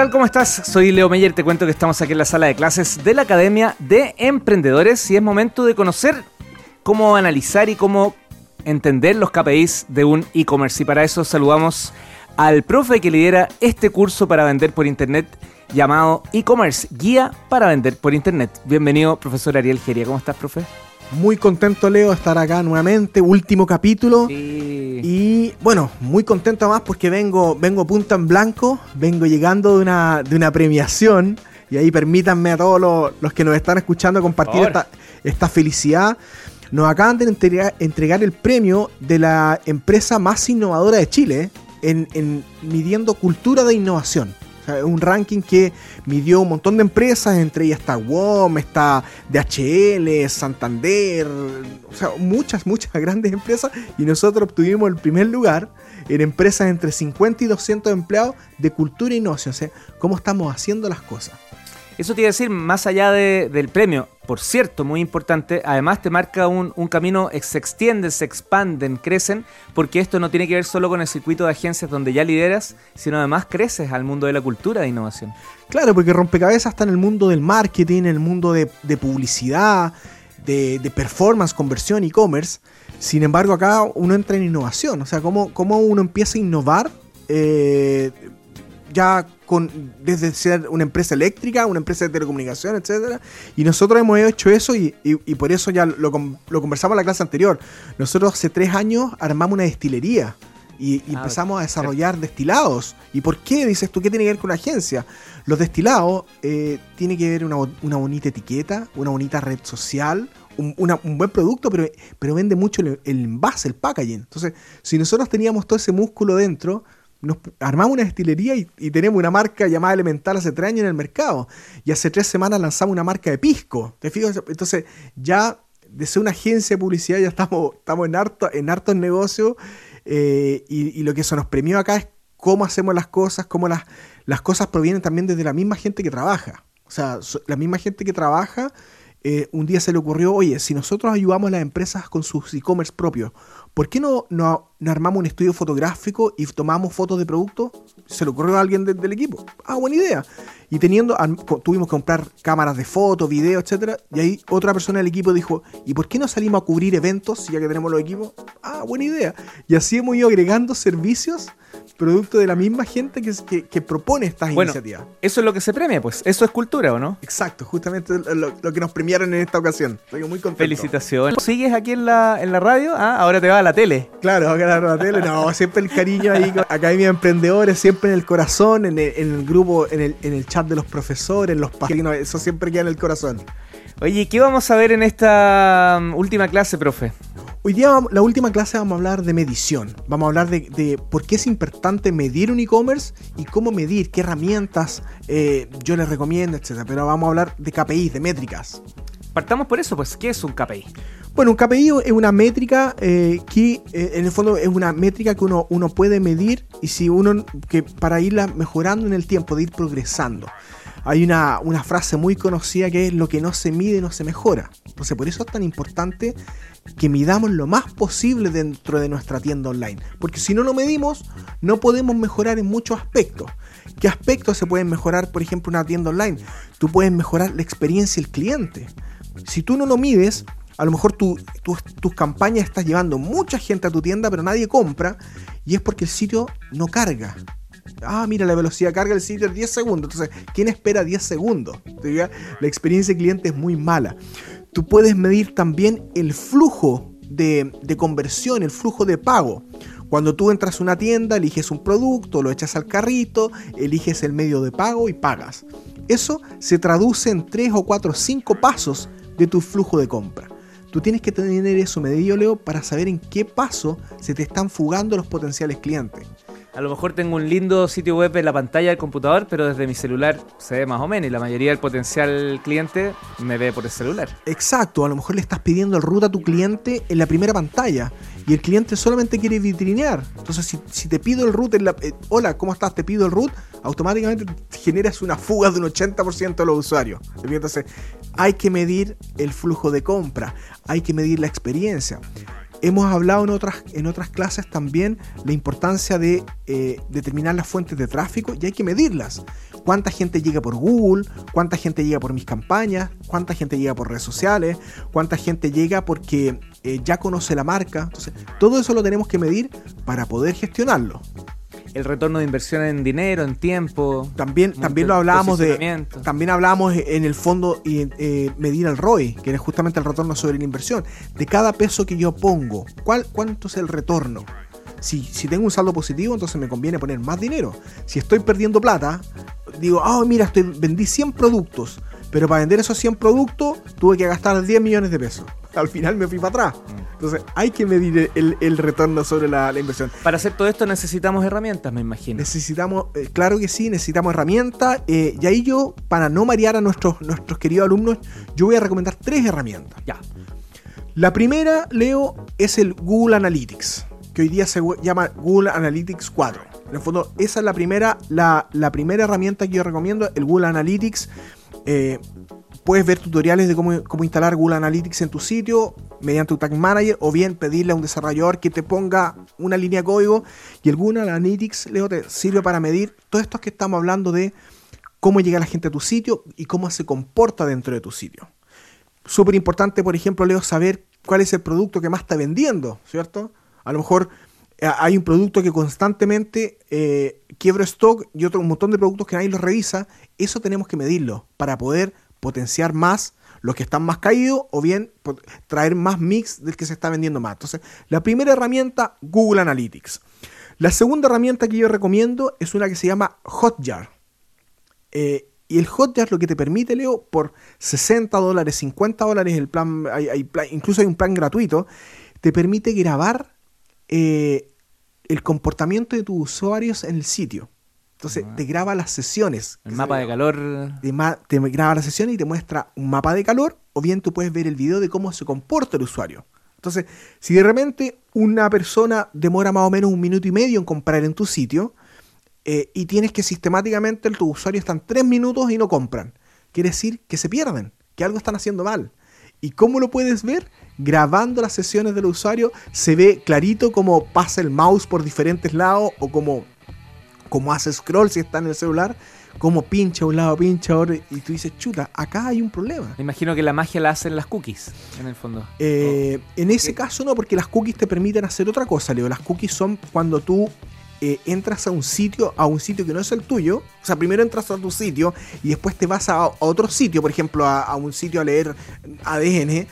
tal? ¿Cómo estás? Soy Leo Meyer, te cuento que estamos aquí en la sala de clases de la Academia de Emprendedores y es momento de conocer cómo analizar y cómo entender los KPIs de un e-commerce. Y para eso saludamos al profe que lidera este curso para vender por internet llamado e-commerce, guía para vender por internet. Bienvenido, profesor Ariel Geria. ¿Cómo estás, profe? Muy contento, Leo, de estar acá nuevamente, último capítulo. Y bueno, muy contento más porque vengo, vengo punta en blanco, vengo llegando de una, de una premiación. Y ahí permítanme a todos los, que nos están escuchando compartir esta, esta, felicidad. Nos acaban de entregar, el premio de la empresa más innovadora de Chile en, en midiendo cultura de innovación un ranking que midió un montón de empresas, entre ellas está WOM, está DHL, Santander, o sea, muchas, muchas grandes empresas y nosotros obtuvimos el primer lugar en empresas entre 50 y 200 empleados de cultura e innovación, o sea, cómo estamos haciendo las cosas. Eso te iba a decir, más allá del premio, por cierto, muy importante, además te marca un, camino, se extienden, se expanden, crecen, porque esto no tiene que ver solo con el circuito de agencias donde ya lideras, sino además creces al mundo de la cultura de innovación. Claro, porque rompecabezas está en el mundo del marketing, en el mundo de, publicidad, de, performance, conversión, e-commerce. Sin embargo, acá uno entra en innovación, o sea, cómo, cómo uno empieza a innovar. Eh, ya con, desde ser una empresa eléctrica, una empresa de telecomunicación, etcétera. Y nosotros hemos hecho eso y, por eso ya lo, conversamos en la clase anterior. Nosotros hace tres años armamos una destilería y, ah, empezamos a desarrollar destilados. ¿Y por qué dices tú qué tiene que ver con una agencia? Los destilados eh, tiene que ver una, una bonita etiqueta, una bonita red social, un, buen producto, pero, pero vende mucho el, el, envase, el packaging. Entonces, si nosotros teníamos todo ese músculo dentro, nos armamos una destilería y, tenemos una marca llamada Elemental hace tres años en el mercado. Y hace tres semanas lanzamos una marca de pisco. ¿Te fijas? Entonces, ya de ser una agencia de publicidad, ya estamos, estamos en harto, en hartos negocios. Eh, y, lo que eso nos premió acá es cómo hacemos las cosas, cómo las, las cosas provienen también desde la misma gente que trabaja. O sea, la misma gente que trabaja, eh, un día se le ocurrió, oye, si nosotros ayudamos a las empresas con sus e-commerce propios, ¿por qué no, no, armamos un estudio fotográfico y tomamos fotos de productos? Se le ocurrió a alguien del equipo. Ah, buena idea. Y teniendo, tuvimos que comprar cámaras de fotos, videos, etcétera. Y ahí otra persona del equipo dijo, ¿y por qué no salimos a cubrir eventos ya que tenemos los equipos? Ah, buena idea. Y así hemos ido agregando servicios producto de la misma gente que, que, propone estas iniciativas. Eso es lo que se premia, pues. Eso es cultura, ¿o no? Exacto, justamente lo, que nos premiaron en esta ocasión. Estoy muy contento. Felicitaciones. ¿Sigues aquí en la, en la radio? Ah, ahora te va a la tele. Claro, ahora a la tele. No, siempre el cariño ahí. Academia de Emprendedores, siempre en el corazón, en el, grupo, en el, en el chat de los profesores, los padrinos. Eso siempre queda en el corazón. Oye, ¿qué vamos a ver en esta um, última clase, profe? Hoy día, la última clase, vamos a hablar de medición. Vamos a hablar de, por qué es importante medir un e-commerce y cómo medir, qué herramientas eh, yo les recomiendo, etc. Pero vamos a hablar de KPI, de métricas. Partamos por eso, pues, ¿qué es un KPI? Bueno, un KPI es una métrica eh, que, eh, en el fondo, es una métrica que uno, uno puede medir y si uno, que para irla mejorando en el tiempo, de ir progresando hay una, frase muy conocida que es lo que no se mide no se mejora. Entonces por eso es tan importante que midamos lo más posible dentro de nuestra tienda online. Porque si no lo medimos, no podemos mejorar en muchos aspectos. ¿Qué aspectos se pueden mejorar, por ejemplo, una tienda online? Tú puedes mejorar la experiencia del cliente. Si tú no lo mides, a lo mejor tus campañas estás llevando mucha gente a tu tienda, pero nadie compra, y es porque el sitio no carga. Ah, mira, la velocidad de carga del sitio es 10 segundos. Entonces, ¿quién espera 10 segundos? La experiencia de cliente es muy mala. Tú puedes medir también el flujo de, conversión, el flujo de pago. Cuando tú entras a una tienda, eliges un producto, lo echas al carrito, eliges el medio de pago y pagas. Eso se traduce en 3 o 4 o 5 pasos de tu flujo de compra. Tú tienes que tener eso medido, Leo, para saber en qué paso se te están fugando los potenciales clientes. A lo mejor tengo un lindo sitio web en la pantalla del computador, pero desde mi celular se ve más o menos y la mayoría del potencial cliente me ve por el celular. Exacto, a lo mejor le estás pidiendo el root a tu cliente en la primera pantalla y el cliente solamente quiere vitrinear. Entonces, si, te pido el root en la... Eh, hola, ¿cómo estás? Te pido el root, automáticamente generas una fuga de un 80% de los usuarios. Entonces, hay que medir el flujo de compra, hay que medir la experiencia. Hemos hablado en otras, en otras clases también la importancia de eh, determinar las fuentes de tráfico y hay que medirlas. cuánta gente llega por Google, cuánta gente llega por mis campañas, cuánta gente llega por redes sociales, cuánta gente llega porque eh, ya conoce la marca. Entonces, todo eso lo tenemos que medir para poder gestionarlo. El retorno de inversión en dinero, en tiempo. También, también lo hablábamos de. También hablábamos en el fondo y eh, medir el ROI, que es justamente el retorno sobre la inversión. De cada peso que yo pongo, ¿cuál, ¿cuánto es el retorno? Si, si, tengo un saldo positivo, entonces me conviene poner más dinero. Si estoy perdiendo plata, digo, ah, mira, estoy, vendí 100 productos, pero para vender esos 100 productos tuve que gastar 10 millones de pesos. Al final me fui para atrás. Entonces hay que medir el, retorno sobre la, inversión. Para hacer todo esto necesitamos herramientas, me imagino. Necesitamos, eh, claro que sí, necesitamos herramientas. Eh, y ahí yo, para no marear a nuestros, nuestros queridos alumnos, yo voy a recomendar tres herramientas. Ya. La primera, Leo, es el Google Analytics que hoy día se llama Google Analytics 4. En el fondo, esa es la primera, la, primera herramienta que yo recomiendo, el Google Analytics. Eh, puedes ver tutoriales de cómo, instalar Google Analytics en tu sitio mediante un Tag Manager o bien pedirle a un desarrollador que te ponga una línea de código y el Google Analytics Leo, te sirve para medir todo esto que estamos hablando de cómo llega la gente a tu sitio y cómo se comporta dentro de tu sitio. Súper importante, por ejemplo, Leo, saber cuál es el producto que más está vendiendo, ¿cierto? A lo mejor eh, hay un producto que constantemente eh, quiebra stock y otro un montón de productos que nadie los revisa. Eso tenemos que medirlo para poder potenciar más los que están más caídos o bien traer más mix del que se está vendiendo más. Entonces, la primera herramienta, Google Analytics. La segunda herramienta que yo recomiendo es una que se llama Hotjar. Eh, y el Hotjar lo que te permite, Leo, por 60 dólares, 50 dólares, el plan, incluso hay un plan gratuito, te permite grabar eh, el comportamiento de tus usuarios en el sitio. Entonces te graba las sesiones. El mapa de calor. Te, graba las sesiones y te muestra un mapa de calor, o bien tú puedes ver el video de cómo se comporta el usuario. Entonces, si de repente una persona demora más o menos un minuto y medio en comprar en tu sitio, eh, y tienes que sistemáticamente tus usuarios están tres minutos y no compran, quiere decir que se pierden, que algo están haciendo mal. ¿Y cómo lo puedes ver? grabando las sesiones del usuario, se ve clarito cómo pasa el mouse por diferentes lados o cómo, cómo hace scroll si está en el celular, cómo pincha un lado, pincha otro, y tú dices, chuta, acá hay un problema. Me imagino que la magia la hacen las cookies, en el fondo. Eh, en ese caso no, porque las cookies te permiten hacer otra cosa, Leo. Las cookies son cuando tú eh, entras a un sitio, a un sitio que no es el tuyo. O sea, primero entras a tu sitio y después te vas a, otro sitio, por ejemplo, a, a, un sitio a leer ADN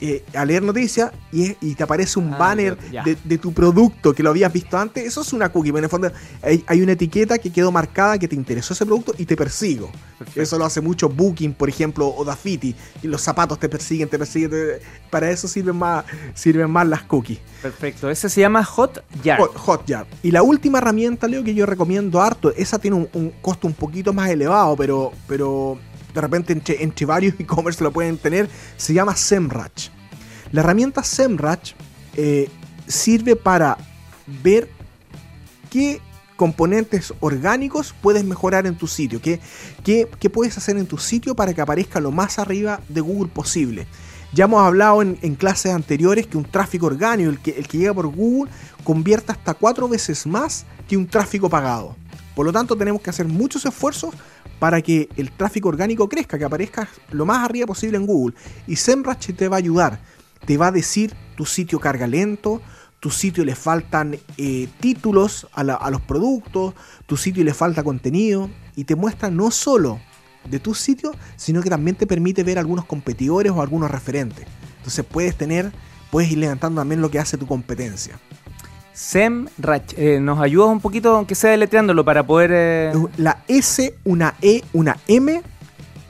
eh, a leer noticias y, te aparece un ah, banner de, tu producto que lo habías visto antes, eso es una cookie. en el fondo hay, una etiqueta que quedó marcada que te interesó ese producto y te persigo. Eso lo hace mucho Booking, por ejemplo, o Dafiti. Y los zapatos te persiguen, te persiguen. para eso sirven más, sirven más las cookies. Perfecto. Ese se llama Hotjar. Hotjar. Y la última herramienta, Leo, que yo recomiendo harto, esa tiene un, un costo un poquito más elevado, pero, pero de repente entre, varios e-commerce lo pueden tener, se llama SEMrush. La herramienta SEMrush eh, sirve para ver qué componentes orgánicos puedes mejorar en tu sitio, qué, qué, puedes hacer en tu sitio para que aparezca lo más arriba de Google posible. Ya hemos hablado en, clases anteriores que un tráfico orgánico, el que, el que llega por Google, convierte hasta cuatro veces más que un tráfico pagado. Por lo tanto, tenemos que hacer muchos esfuerzos para que el tráfico orgánico crezca, que aparezca lo más arriba posible en Google. Y SEMrush te va a ayudar. Te va a decir tu sitio carga lento, tu sitio le faltan eh, títulos a, los productos, tu sitio le falta contenido y te muestra no solo de tu sitio, sino que también te permite ver algunos competidores o algunos referentes. Entonces puedes tener, puedes ir levantando también lo que hace tu competencia. SEMrush. Eh, ¿Nos ayudas un poquito, aunque sea deletreándolo, para poder...? Eh, la S, una E, una M,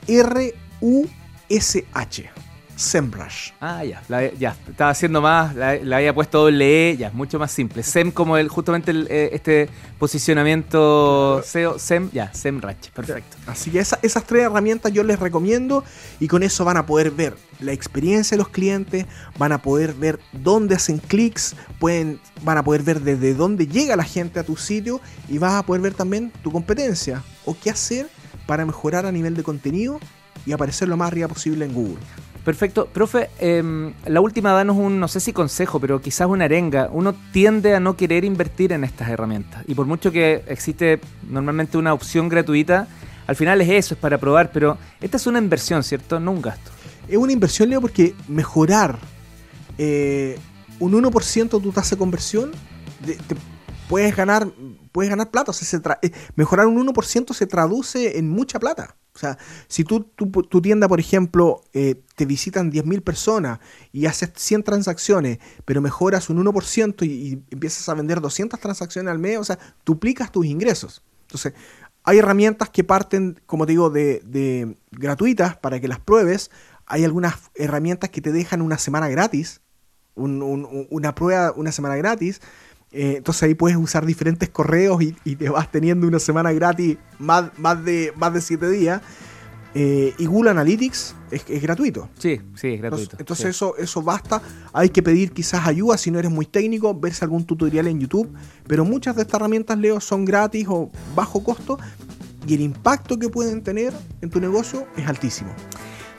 R, U, S, H. SEMrush. Ah, ya, ya, estaba haciendo más, la, había puesto doble E, ya, mucho más simple. SEM como el, justamente eh, este posicionamiento SEO, SEM, ya, SEMrush, perfecto. Así que esas tres herramientas yo les recomiendo y con eso van a poder ver la experiencia de los clientes, van a poder ver dónde hacen clics, pueden, van a poder ver desde dónde llega la gente a tu sitio y vas a poder ver también tu competencia o qué hacer para mejorar a nivel de contenido y aparecer lo más arriba posible en Google. Perfecto. Profe, em, la última, danos un, no sé si consejo, pero quizás una arenga. Uno tiende a no querer invertir en estas herramientas. Y por mucho que existe normalmente una opción gratuita, al final es eso, es para probar, pero esta es una inversión, ¿cierto? No un gasto. Es una inversión, Leo, porque mejorar eh, un 1% tu tasa de conversión, te puedes ganar puedes ganar plata. O sea, eh, mejorar un 1% se traduce en mucha plata. O sea, si tú, tu tienda, por ejemplo, eh, te visitan 10.000 personas y haces 100 transacciones, pero mejoras un 1% y, empiezas a vender 200 transacciones al mes, o sea, duplicas tus ingresos. Entonces, hay herramientas que parten, como te digo, de, gratuitas para que las pruebes. Hay algunas herramientas que te dejan una semana gratis, una prueba, una semana gratis. Eh, entonces ahí puedes usar diferentes correos y, te vas teniendo una semana gratis más, más, de, más de 7 días. Eh, y Google Analytics es, gratuito. Sí, sí, es gratuito. Entonces, Eso, eso basta. Hay que pedir quizás ayuda si no eres muy técnico, verse algún tutorial en YouTube. Pero muchas de estas herramientas, Leo, son gratis o bajo costo. Y el impacto que pueden tener en tu negocio es altísimo.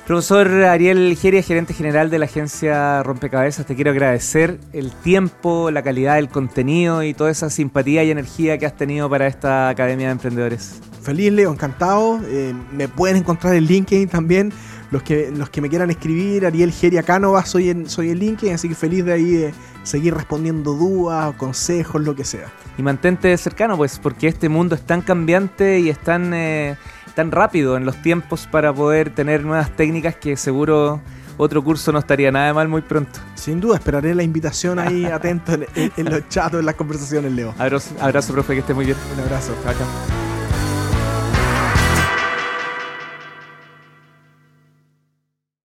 Profesor Ariel Geria, gerente general de la agencia Rompecabezas, te quiero agradecer el tiempo, la calidad del contenido y toda esa simpatía y energía que has tenido para esta Academia de Emprendedores. Feliz, Leo, encantado. Eh, me pueden encontrar en LinkedIn también. Los que, los que me quieran escribir, Ariel Geria Cánova, soy en, soy en LinkedIn, así que feliz de ahí de seguir respondiendo dudas, consejos, lo que sea. Y mantente cercano, pues, porque este mundo es tan cambiante y es tan... Eh, tan rápido en los tiempos para poder tener nuevas técnicas que seguro otro curso no estaría nada mal muy pronto. Sin duda, esperaré la invitación ahí atento en, los chats, en las conversaciones, Leo. Abrazo, abrazo, profe, que esté muy bien. Un abrazo. Chao, chao.